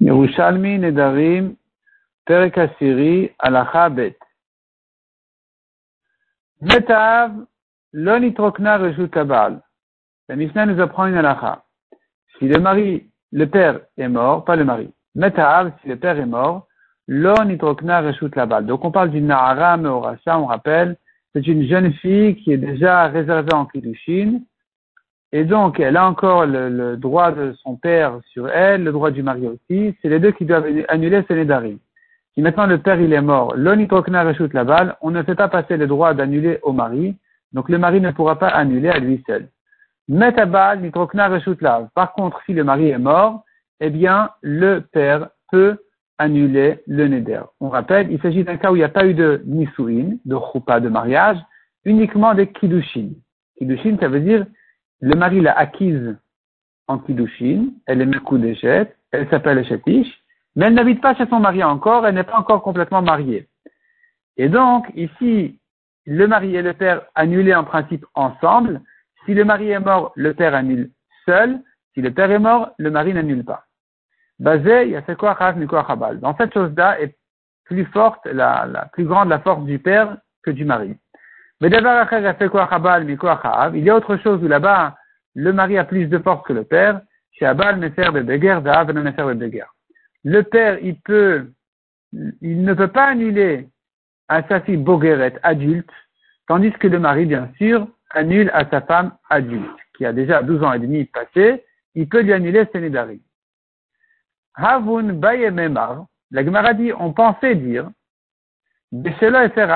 Yerushalmi Nedarim Perek Asiri Alacha Bet. Metav Lo nitrokna reshut kabal. La Mishnah nous apprend une alacha. Si le mari, le père est mort, pas le mari. Metav, si le père est mort, lo nitrokna reshut labal. Donc on parle d'une nahara meorasha, on rappelle, c'est une jeune fille qui est déjà réservée en kiddushin, et donc elle a encore le, droit de son père sur elle, le droit du mari aussi. C'est les deux qui doivent annuler ce nedarim. Si maintenant le père il est mort, lo nitrokna reshut labal, on ne fait pas passer le droit d'annuler au mari, donc le mari ne pourra pas annuler à lui seul. Metabal nitrokna reshut lav. Par contre, si le mari est mort, eh bien le père peut annuler le neder. On rappelle, il s'agit d'un cas où il n'y a pas eu de nisuin, de choupa, de mariage, uniquement des kiddushin. Kiddushin, ça veut dire le mari l'a acquise en kiddushin, elle est mekudeshet, elle s'appelle chetish, mais elle n'habite pas chez son mari encore, elle n'est pas encore complètement mariée. Et donc, ici, le mari et le père annulés en principe ensemble. Si le mari est mort, le père annule seul. Si le père est mort, le mari n'annule pas. Basé, Dans cette chose-là est plus forte, la, la, plus grande la force du père que du mari. Il y a autre chose où là-bas, le mari a plus de force que le père. Chez Abal, Le père, il peut, il ne peut pas annuler à sa fille Bogueret, adulte, tandis que le mari, bien sûr, annule à sa femme adulte, qui a déjà 12 ans et demi passé, il peut lui annuler ses nédarim. Havun Bayememar, la Gemara dit, on pensait dire, Efer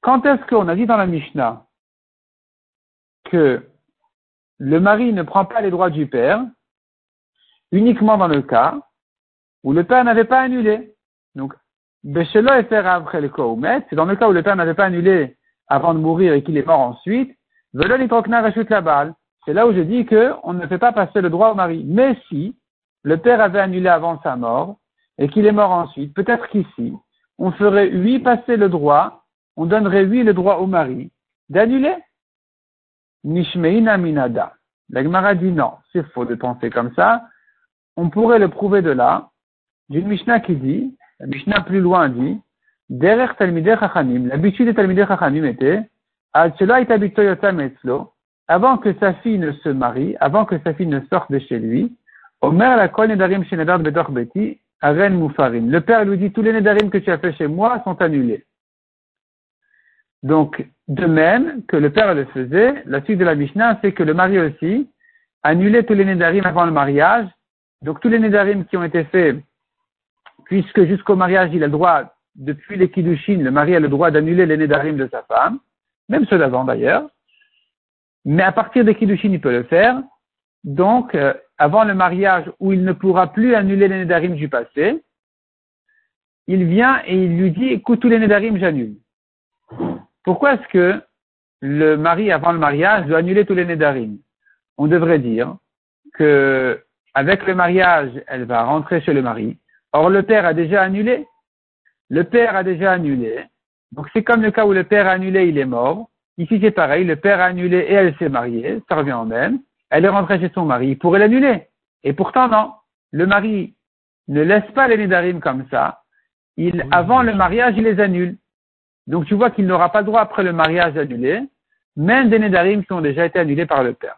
Quand est-ce qu'on a dit dans la Mishnah que le mari ne prend pas les droits du père uniquement dans le cas où le père n'avait pas annulé? Donc, c'est dans le cas où le père n'avait pas annulé avant de mourir et qu'il est mort ensuite. C'est là où je dis qu'on ne fait pas passer le droit au mari. Mais si le père avait annulé avant sa mort et qu'il est mort ensuite, peut-être qu'ici, on ferait lui passer le droit, on donnerait lui le droit au mari d'annuler? Nishmeina minada. La Gemara dit non, c'est faux de penser comme ça. On pourrait le prouver de là, d'une Mishnah qui dit, la Mishnah plus loin dit, derrière Talmideh Chachamim, l'habitude des Talmideh Chachamim était, avant que sa fille ne se marie, avant que sa fille ne sorte de chez lui, Omer la kol nedarim shenedar bedor beti, aren mufarim. Le père lui dit, tous les nedarim que tu as fait chez moi sont annulés. Donc, de même que le père le faisait, la suite de la Mishnah, c'est que le mari aussi annulait tous les nédarim avant le mariage. Donc, tous les nédarim qui ont été faits, puisque jusqu'au mariage, il a le droit, depuis les kiddushin, le mari a le droit d'annuler les nédarim de sa femme, même ceux d'avant d'ailleurs. Mais à partir des kiddushin, il peut le faire. Donc, euh, avant le mariage, où il ne pourra plus annuler les nédarim du passé, il vient et il lui dit, écoute, tous les nédarim, j'annule. Pourquoi est-ce que le mari, avant le mariage, doit annuler tous les nédarim On devrait dire que avec le mariage, elle va rentrer chez le mari. Or, le père a déjà annulé. Le père a déjà annulé. Donc, c'est comme le cas où le père a annulé, il est mort. Ici, c'est pareil. Le père a annulé et elle s'est mariée. Ça revient en même. Elle est rentrée chez son mari. Il pourrait l'annuler. Et pourtant, non. Le mari ne laisse pas les nédarim comme ça. Il, avant le mariage, il les annule. Donc tu vois qu'il n'aura pas le droit après le mariage d'annuler, même des nédarim qui ont déjà été annulés par le père.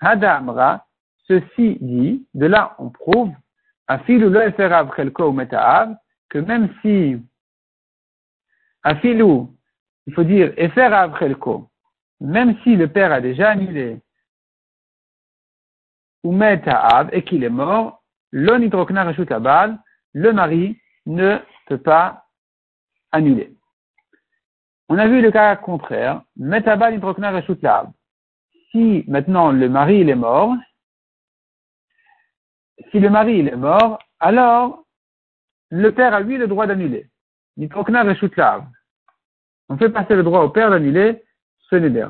Hadamra, ceci dit, de là on prouve, Afilou lo eferav ou metaav, que même si, Afilou, il faut dire eferav chelko, même si le père a déjà annulé, ou metaav, et qu'il est mort, lo nitrokna reshut le mari ne peut pas annuler. On a vu le cas contraire. Metabal introkna Si maintenant le mari est mort, si le mari est mort, alors le père a lui le droit d'annuler. Nitrokna On fait passer le droit au père d'annuler ce neder.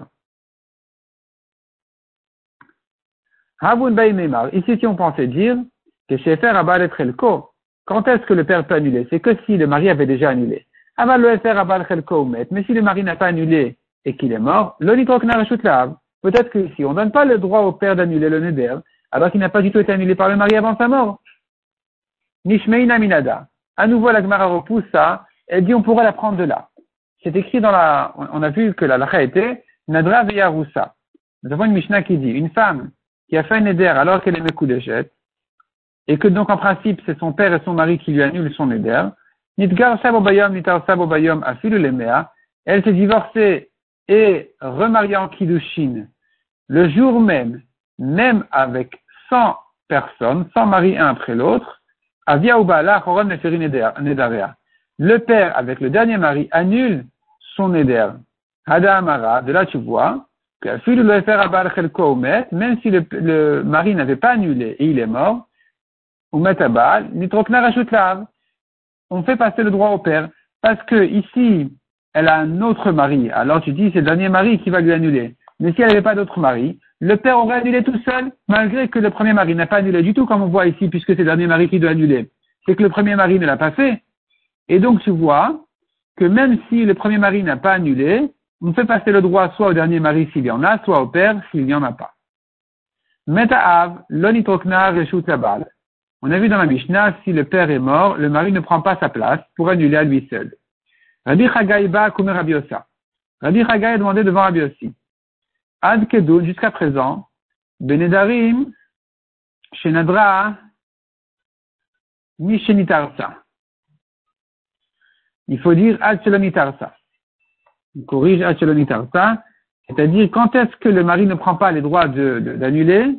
Ici, si on pensait dire que chez Fer Abal Quand est-ce que le père peut annuler? C'est que si le mari avait déjà annulé. Mais si le mari n'a pas annulé et qu'il est mort, Peut-être que si on ne donne pas le droit au père d'annuler le neder, alors qu'il n'a pas du tout été annulé par le mari avant sa mort. Nishmeina minada. À nouveau, la Gemara repousse ça, elle dit on pourrait la prendre de là. C'est écrit dans la, on a vu que la lacha était Nadra veyarusa. Nous avons une Mishnah qui dit, une femme qui a fait un neder alors qu'elle est Mekudeshet, et que donc en principe c'est son père et son mari qui lui annulent son neder, Nitgar sabobayom, nitar sabobayom, afilu lemea, elle s'est divorcée et remariée en Kiddushin le jour même, même avec 100 personnes, 100 maris un après l'autre, Avia Ubala Choron Neferi Nedarea. Le père, avec le dernier mari, annule son neder. Hada Amara, de là tu vois, que même si le, mari n'avait pas annulé et il est mort, ou On fait passer le droit au père, parce que ici, elle a un autre mari. Alors tu dis, c'est le dernier mari qui va lui annuler. Mais si elle n'avait pas d'autre mari, le père aurait annulé tout seul, malgré que le premier mari n'a pas annulé du tout, comme on voit ici, puisque c'est le dernier mari qui doit annuler. C'est que le premier mari ne l'a pas fait. Et donc tu vois que même si le premier mari n'a pas annulé, on fait passer le droit soit au dernier mari s'il y en a, soit au père s'il n'y en a pas. Meta'av, l'onitrokna tabal. On a vu dans la Mishnah, si le père est mort, le mari ne prend pas sa place pour annuler à lui seul. Rabbi Chagai ba kume Rabbi Chagai a demandé devant Rabbi Ossi. Ad Kedoun, jusqu'à présent, Benedarim, Shenadra, Mishenitarsa. Il faut dire Ad Shelonitarsa. Il corrige Ad Shelonitarsa. C'est-à-dire, quand est-ce que le mari ne prend pas les droits d'annuler?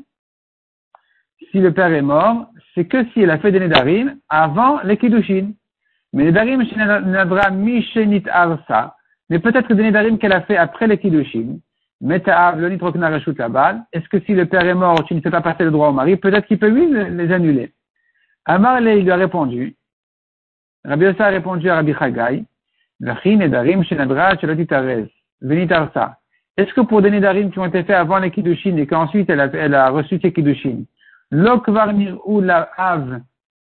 Si le père est mort, c'est que si elle a fait des Nedarim avant les Kiddushin. Mais Nedarim Shenadra Mishenit Arsa, mais peut-être des Nedarim qu'elle a fait après les Kiddushin. Est-ce que si le père est mort, tu ne fais pas passer le droit au mari, peut-être qu'il peut lui les annuler. Amar il lui a répondu, Rabbi Ossa a répondu à Rabbi Chagai, est-ce que pour des Nedarim qui ont été faits avant les Kiddushin et qu'ensuite elle a, elle a reçu ses Kiddushin, l'okvarnir ou la have,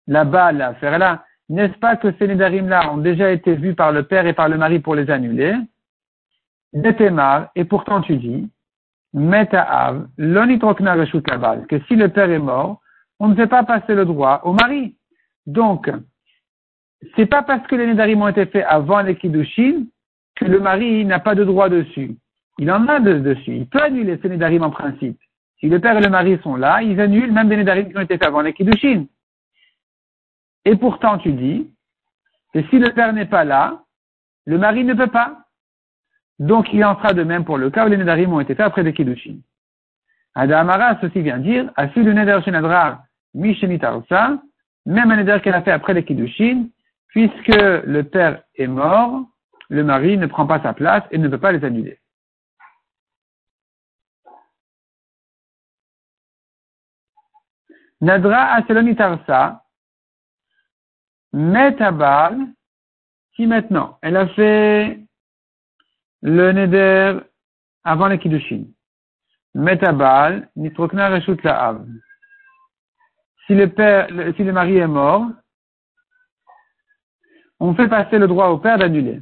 là-bas, la là, n'est-ce pas que ces Nedarim-là ont déjà été vus par le père et par le mari pour les annuler? et pourtant tu dis, Meta'av, l'onitrokna que si le père est mort, on ne fait pas passer le droit au mari. Donc, c'est pas parce que les Nedarim ont été faits avant les Kiddushin que le mari n'a pas de droit dessus. Il en a dessus. Il peut annuler ces Nedarim en principe. Si le père et le mari sont là, ils annulent même des Nedarim qui ont été faits avant les Kiddushin. Et pourtant, tu dis que si le père n'est pas là, le mari ne peut pas. Donc, il en sera de même pour le cas où les Nedarim ont été faits après les Kiddushin. Adamara, ceci vient dire, Asi le Neder Shenadra Mishenitarsa, même un Neder qu'elle a fait après les Kiddushin, puisque le père est mort, le mari ne prend pas sa place et ne peut pas les annuler. Nadra Aselonitarsa, Metabal, si maintenant? Elle a fait le neder avant les kiddushin. Metabal, nitrokna reshut la Si si le mari est mort, on fait passer le droit au père d'annuler.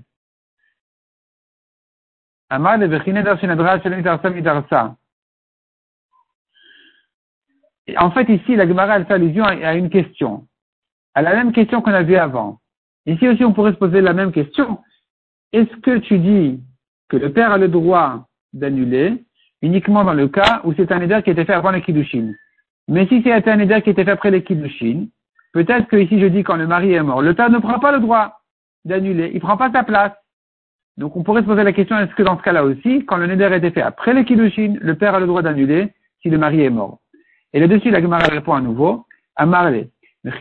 En fait, ici, la Gemara, elle fait allusion à une question. À la même question qu'on a vue avant. Ici aussi, on pourrait se poser la même question. Est-ce que tu dis que le père a le droit d'annuler uniquement dans le cas où c'est un éder qui été fait avant les Kiddushin. Mais si c'est un éder qui été fait après les Kiddushin, peut-être que ici je dis quand le mari est mort, le père ne prend pas le droit d'annuler, il prend pas sa place. Donc on pourrait se poser la question, est-ce que dans ce cas-là aussi, quand le neder a été fait après les Kiddushin, le père a le droit d'annuler si le mari est mort? Et là-dessus, la Gemara répond à nouveau, à Marley. Est-ce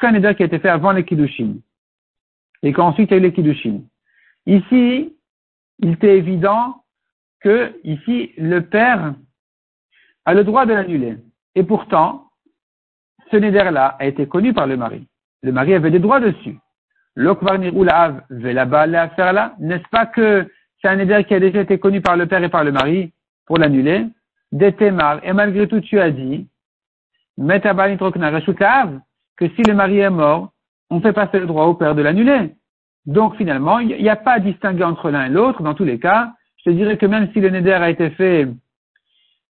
qu'un neder qui a été fait avant les Kiddushin et qu'ensuite il y a eu les Kiddushin, Ici, il était évident que, ici, le père a le droit de l'annuler. Et pourtant, ce neder-là a été connu par le mari. Le mari avait des droits dessus. N'est-ce pas que c'est un neder qui a déjà été connu par le père et par le mari pour l'annuler? Détémar. Et malgré tout, tu as dit, que si le mari est mort, on fait passer le droit au père de l'annuler. Donc finalement, il n'y a pas à distinguer entre l'un et l'autre. Dans tous les cas, je te dirais que même si le neder a été fait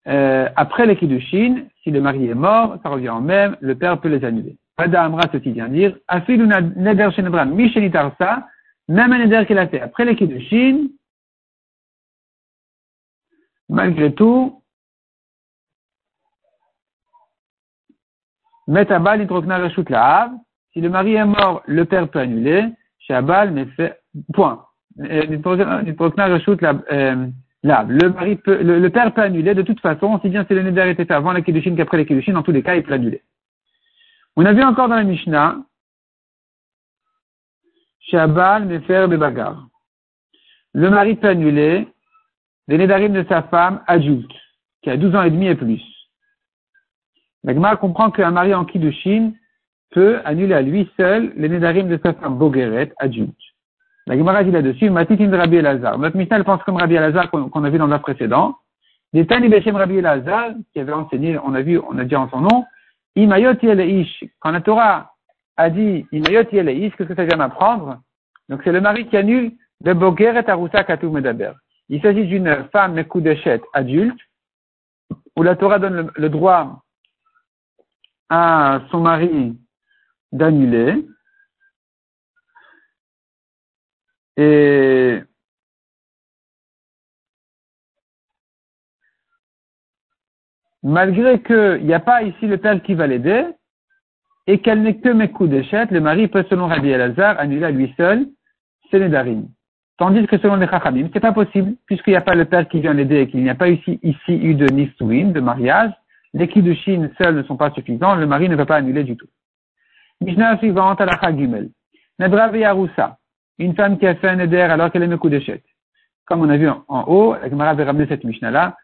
euh, après les Chine, si le mari est mort, ça revient en même, le père peut les annuler. Ada Amra, ceci vient dire, Afilu neder shenebran mishenitarsa, même un neder qu'il a fait après les Chine, malgré tout, Metabal nitrokna reshut la'av, si le mari est mort, le père peut annuler, Shabal, mais fait, point. Euh, nitrokna reshut euh, la'av. Le mari peut, le, père peut annuler de toute façon, si bien si le neder était fait avant la Kiddushin qu'après la Kiddushin, dans tous les cas, il peut annuler. On a vu encore dans la Mishnah, Shabal, Mefer, Bebagar. Le mari peut annuler les Nédarim de sa femme adulte, qui a 12 ans et demi et plus. L'Agma comprend qu'un mari en Kiddushin peut annuler à lui seul les Nédarim de sa femme Bogeret, adulte. La Gemara dit là-dessus, Matitin de Rabbi Elazar. Notre Mishnah, pense comme Rabbi Elazar qu'on a vu dans le précédent. Des Tani Beshem Rabbi Elazar, qui avait enseigné, on a vu, on a dit en son nom, Imayot Ish. Quand la Torah a dit Imayot Ish, qu'est-ce que ça vient m'apprendre? Donc c'est le mari qui annule de Bogeret Arusa Katou Medaber. Il s'agit d'une femme Mekudeshet adulte, où la Torah donne le droit à son mari d'annuler. Et malgré qu'il n'y a pas ici le père qui va l'aider, et qu'elle n'est que mes coups d'échette, le mari peut, selon Rabbi Elazar, annuler à lui seul ses nédarim. Tandis que selon les Chachamim, c'est pas possible, puisqu'il n'y a pas le père qui vient l'aider et qu'il n'y a pas ici, ici eu de nisuin, de mariage, les Chine seuls ne sont pas suffisants, le mari ne peut pas annuler du tout. Mishnah suivante, à la Gimel. Nedra Yaroussa, une femme qui a fait un éder alors qu'elle est me coup d'échec. Comme on a vu en, haut, la Gemara avait ramené cette Mishnah-là,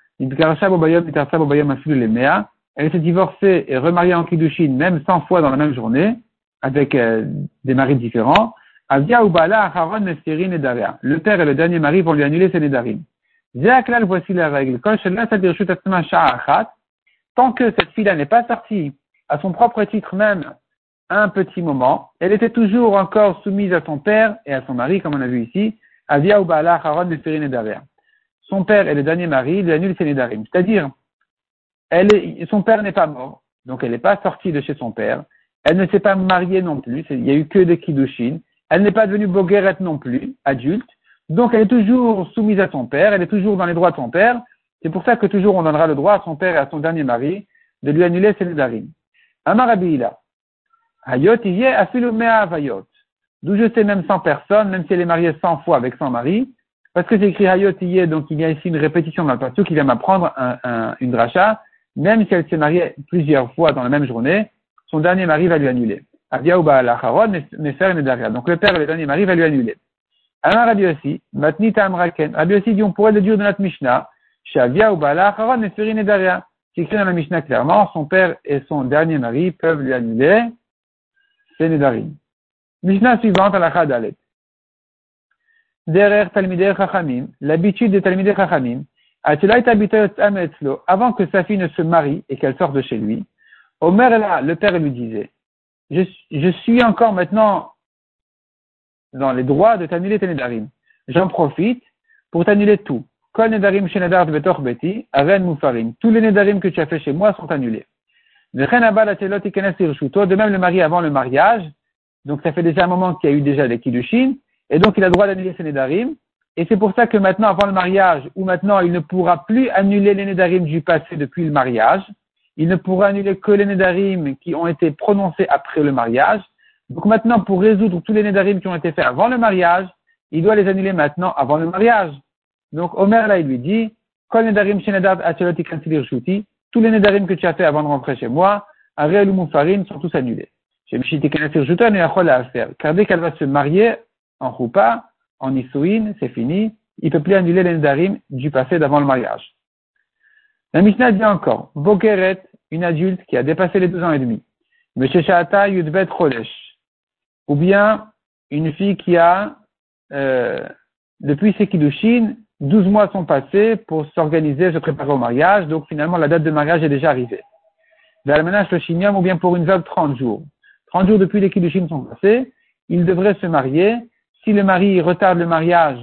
elle s'est divorcée et remariée en Kiddushin même 100 fois dans la même journée, avec euh, des maris différents. Le père et le dernier mari vont lui annuler ses Nedarim. Voici la règle. Tant que cette fille-là n'est pas sortie à son propre titre même un petit moment, elle était toujours encore soumise à son père et à son mari, comme on a vu ici, Avia ou Baala Haron Son père et le dernier mari lui annulent ses Nedarim. C'est-à-dire, elle est, son père n'est pas mort, donc elle n'est pas sortie de chez son père. Elle ne s'est pas mariée non plus, il n'y a eu que des Kiddushin. Elle n'est pas devenue Bogueret non plus, adulte. Donc elle est toujours soumise à son père, elle est toujours dans les droits de son père. C'est pour ça que toujours on donnera le droit à son père et à son dernier mari de lui annuler ses Nedarim. Amarabila. Hayot avayot. D'où je sais même 100 personnes, même si elle est mariée 100 fois avec son mari, parce que c'est écrit Hayot donc il y a ici une répétition dans le passage qui vient m'apprendre un, une dracha, même si elle s'est mariée plusieurs fois dans la même journée, son dernier mari va lui annuler. Donc le père et le dernier mari va lui annuler. Alors Rabbi aussi, Matnita Amraken, Rabbi aussi dit on pourrait le dire de notre Mishnah, Shavia ou Bala Acharon, Neferin et. C'est écrit dans la Mishnah clairement, son père et son dernier mari peuvent lui annuler c'est Nedarim. Mishnah suivante à la Chadalet. Derrière Talmidei Chachamim, l'habitude de Talmidei Chachamim, avant que sa fille ne se marie et qu'elle sorte de chez lui, Omer là, le père lui disait, je, suis encore maintenant dans les droits de t'annuler tes Nedarim. J'en profite pour t'annuler tout. Kol Nedarim Shenedar Betor Beti, Aren Mufarim. Tous les Nedarim que tu as fait chez moi sont annulés. De même le mari avant le mariage, donc ça fait déjà un moment qu'il y a eu déjà des kiddushin, et donc il a le droit d'annuler ses nedarim, et c'est pour ça que maintenant, avant le mariage, ou maintenant il ne pourra plus annuler les nedarim du passé depuis le mariage, il ne pourra annuler que les nedarim qui ont été prononcés après le mariage. Donc maintenant, pour résoudre tous les nedarim qui ont été faits avant le mariage, il doit les annuler maintenant avant le mariage. Donc Omer là, il lui dit, tous les nedarim que tu as fait avant de rentrer chez moi, Ariel ou Moufarim, sont tous annulés. Car dès qu'elle va se marier en Choupa, en Issouin, c'est fini, il ne peut plus annuler les nedarim du passé d'avant le mariage. La Mishnah dit encore, Bokeret, une adulte qui a dépassé les 12 ans et demi. Shata Yudbet Chodesh. Ou bien, une fille qui a, euh, depuis ses Kiddushin, 12 mois sont passés pour s'organiser, se préparer au mariage, donc finalement la date de mariage est déjà arrivée. Vers le le ou bien pour une veuve 30 jours. 30 jours depuis les Kiddushin sont passés, il devrait se marier. Si le mari retarde le mariage,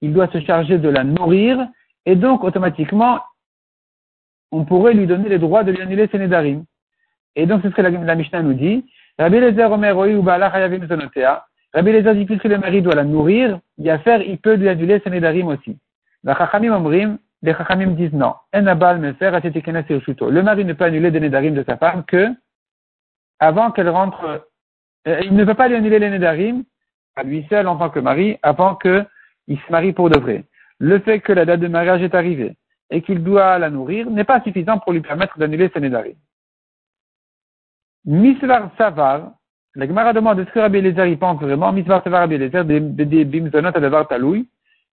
il doit se charger de la nourrir, et donc automatiquement, on pourrait lui donner le droit de lui annuler ses nédarim. Et donc, c'est ce que la, Mishnah nous dit. Rabbi Lezer Omer ou Rabbi Lezer dit puisque le mari doit la nourrir, il a faire, il peut lui annuler ses nédarim aussi. Les Chachamim disent non. Le mari ne peut annuler des nédarim de sa femme que avant qu'elle rentre, euh, il ne peut pas lui annuler les nédarim à lui seul en tant que mari avant qu'il se marie pour de vrai. Le fait que la date de mariage est arrivée et qu'il doit la nourrir n'est pas suffisant pour lui permettre d'annuler ses nédarim. Misvar Savar, la Gemara demande est-ce que Rabbi Eliezer y pense vraiment Misvar Savar Rabbi Eliezer, des bimzonot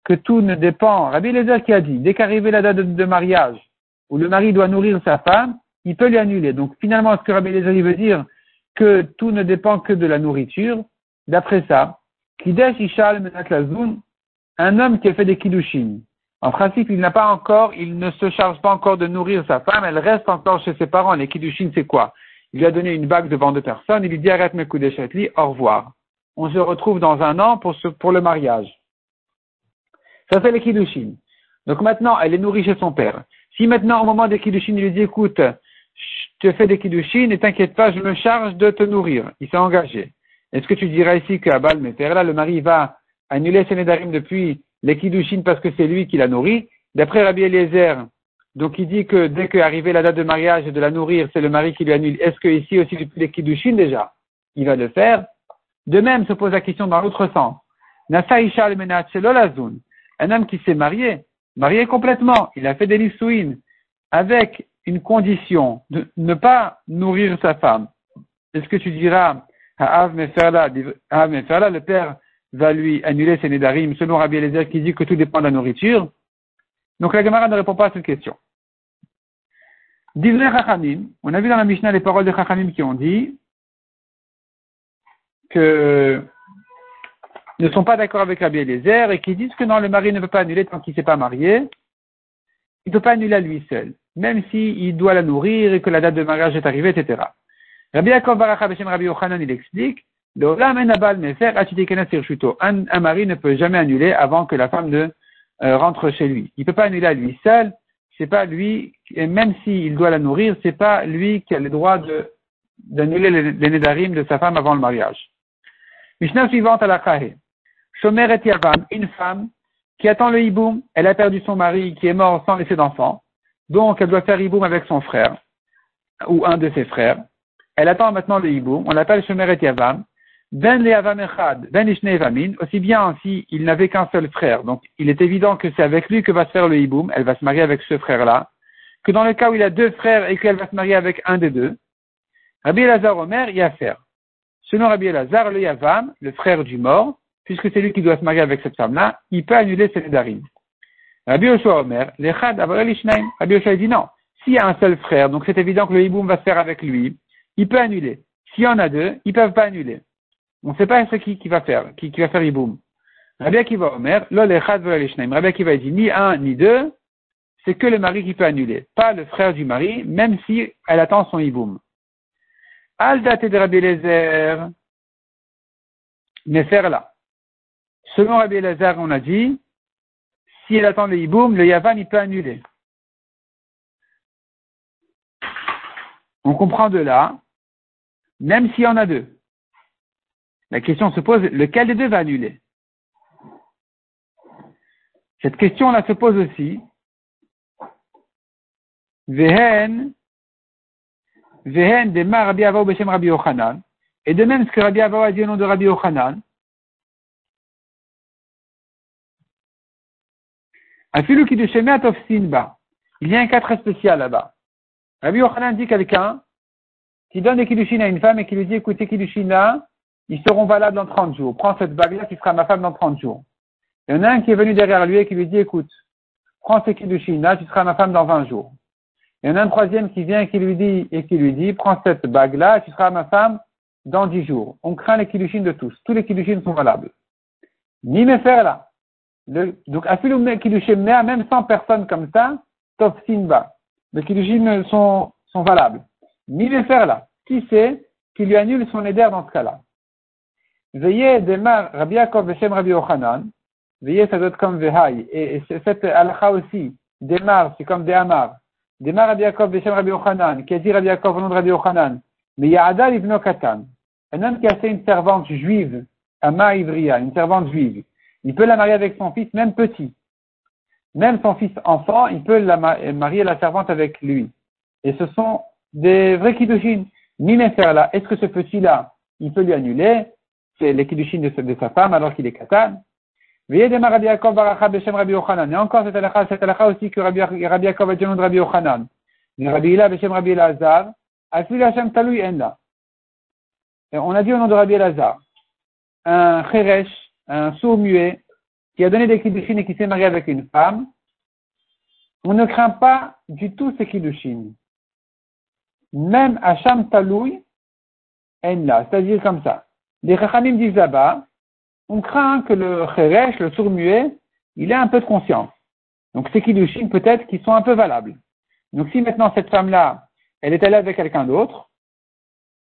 que tout ne dépend. Rabbi Eliezer qui a dit, dès qu'arrive la date de, mariage, où le mari doit nourrir sa femme, il peut lui annuler. Donc finalement, est-ce que Rabbi Eliezer veut dire que tout ne dépend que de la nourriture? D'après ça, Kidesh Ishal Menat un homme qui a fait des kiddushin. En principe, il n'a pas encore, il ne se charge pas encore de nourrir sa femme, elle reste encore chez ses parents. Les kiddushin, c'est quoi? Il lui a donné une bague devant deux personnes, il lui dit arrête mes coups au revoir. On se retrouve dans un an pour le mariage. Ça fait les. Donc maintenant, elle est nourrie chez son père. Si maintenant, au moment des Kiddushin, il lui dit, écoute, je te fais des Kiddushin et t'inquiète pas, je me charge de te nourrir. Il s'est engagé. Est-ce que tu diras ici qu'à Bal là, le mari va annuler ses Nédarim depuis les parce que c'est lui qui l'a nourri? D'après Rabbi Eliezer, donc il dit que dès qu'arrivée la date de mariage et de la nourrir, c'est le mari qui lui annule. Est-ce que ici aussi depuis les déjà, il va le faire? De même se pose la question dans l'autre sens. Nasa Isha al un homme qui s'est marié, marié complètement, il a fait des lissouines, avec une condition de ne pas nourrir sa femme. Est-ce que tu diras, à Meferla, le père va lui annuler ses nédarim, selon Rabbi Eliezer qui dit que tout dépend de la nourriture? Donc la Gemara ne répond pas à cette question. Disney Chachamim, on a vu dans la Mishnah les paroles de Chachamim qui ont dit que ne sont pas d'accord avec Rabbi Eliezer et qui disent que non, le mari ne peut pas annuler tant qu'il ne s'est pas marié. Il ne peut pas annuler à lui seul, même s'il doit la nourrir et que la date de mariage est arrivée, etc. Rabbi Yaakov Rabbi Yochanan, il explique, un, un mari ne peut jamais annuler avant que la femme ne euh, rentre chez lui. Il ne peut pas annuler à lui seul, c'est pas lui, et même s'il doit la nourrir, c'est pas lui qui a le droit d'annuler les, les de sa femme avant le mariage. Mishnah suivante à la Khahé. Shomer et Yavam, une femme qui attend le hiboum, elle a perdu son mari qui est mort sans laisser d'enfant, donc elle doit faire hiboum avec son frère, ou un de ses frères. Elle attend maintenant le hiboum, on l'appelle Shomer et Yavam. Ben le Yavam Echad, Ben Ishne aussi bien si il n'avait qu'un seul frère, donc il est évident que c'est avec lui que va se faire le hiboum, elle va se marier avec ce frère-là, que dans le cas où il a deux frères et qu'elle va se marier avec un des deux, Rabbi Elazar Omer y a faire. Selon Rabbi Elazar, le Yavam, le frère du mort, puisque c'est lui qui doit se marier avec cette femme-là, il peut annuler ses nédarim. Rabbi Yoshua Omer, l'Echad. Rabbi Yoshua dit non. S'il y a un seul frère, donc c'est évident que le hiboum va se faire avec lui, il peut annuler. S'il y en a deux, ils peuvent pas annuler. On ne sait pas ce qui, qui va faire, qui, qui va faire hiboum. Rabbi Akiva Omer, l'Echad. Rabbi Akiva dit ni un ni deux, c'est que le mari qui peut annuler, pas le frère du mari, même si elle attend son hiboum. Al de Rabbi Lezer, mais faire là. Selon Rabbi Elazar, on a dit, si elle attend le hiboum, le yavan, il peut annuler. On comprend de là, même s'il y en a deux. La question se pose, lequel des deux va annuler? Cette question-là se pose aussi. Vehen, Vehen de Rabbi Rabbi Yochanan. Et de même ce que Rabbi Avao a dit au nom de Rabbi Yochanan, Il y a un cas très spécial là-bas. Rabbi Yochanan dit quelqu'un qui donne des kiddushin à une femme et qui lui dit, écoutez, kiddushin là, ils seront valables dans 30 jours. Prends cette bague-là qui sera ma femme dans 30 jours. Il y en a un qui est venu derrière lui et qui lui dit, écoute, prends ces kiddushin là, tu seras ma femme dans 20 jours. Il y en a un troisième qui vient et qui lui dit, et qui lui dit, prends cette bague-là, tu seras ma femme dans 10 jours. On craint les kiddushin de tous. Tous les kiddushin sont valables. Ni me faire là. Le, donc, Afilou Kiddushin même 100 personnes comme ça, Tov Sinba. Les Kiddushin sont, sont valables. Faire là. Qui c'est qui lui annule son éder dans ce cas-là? Veillez démarre Rabbi Yaakov Beshem Rabbi Ochanan. Veillez, ça doit être comme Vehaï. Et, et cette halakha aussi, démarre, c'est comme des Amar. Démarre Rabbi Yaakov Beshem Rabbi Ochanan, qui a dit Rabbi Yaakov au nom de Rabbi Ochanan. Mais Ya'adal Ibn Katan. Un homme qui a fait une servante juive, Ama Ivria, une servante juive. Il peut la marier avec son fils, même petit. Même son fils enfant, il peut la marier la servante avec lui. Et ce sont des vrais kiddushin. faire là, est-ce que ce petit-là, il peut lui annuler? C'est les kiddushin de, de, sa femme alors qu'il est katan. Veillez des Rabbi Yaakov Baracha Beshem Rabbi Yochanan. Et encore cette halakha, cette halakha aussi que Rabbi, Yaakov a dit de Rabbi Yochanan. Rabbi Ila Beshem Rabbi Elazar. Afil Hashem Talui Enla. On a dit au nom de Rabbi Elazar. Un cheresh, un sourd muet, qui a donné des kiddushin et qui s'est marié avec une femme. On ne craint pas du tout ces kiddushin. Même Hacham Taloui, Enla. C'est-à-dire comme ça. Les Chachamim disent là-bas, on craint que le Cheresh, le sourd-muet, il ait un peu de conscience. Donc ces kiddushin peut-être qui sont un peu valables. Donc si maintenant cette femme-là, elle est allée avec quelqu'un d'autre,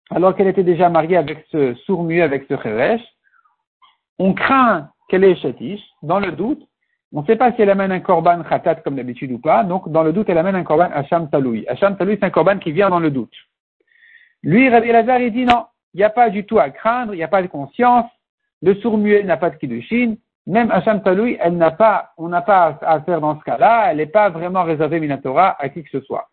alors qu'elle était déjà mariée avec ce sourd-muet, avec ce Cheresh, on craint qu'elle ait chétiche, dans le doute, on ne sait pas si elle amène un korban khatat comme d'habitude ou pas, donc dans le doute, elle amène un korban Hacham Taloui. Hacham Taloui, c'est un korban qui vient dans le doute. Lui, Rabbi Lazar, il dit non, il n'y a pas du tout à craindre, il n'y a pas de conscience, le sourd-muet n'a pas de kiddushin, même Hacham Taloui, elle n'a pas, on n'a pas à faire dans ce cas-là, elle n'est pas vraiment réservée Minatora à qui que ce soit.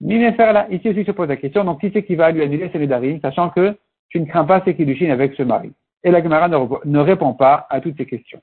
là, ici aussi se pose la question, donc qui c'est qui va lui annuler ses darim, sachant que tu ne crains pas ses kiddushin avec ce mari? Et la Gemara ne, ne répond pas à toutes ces questions.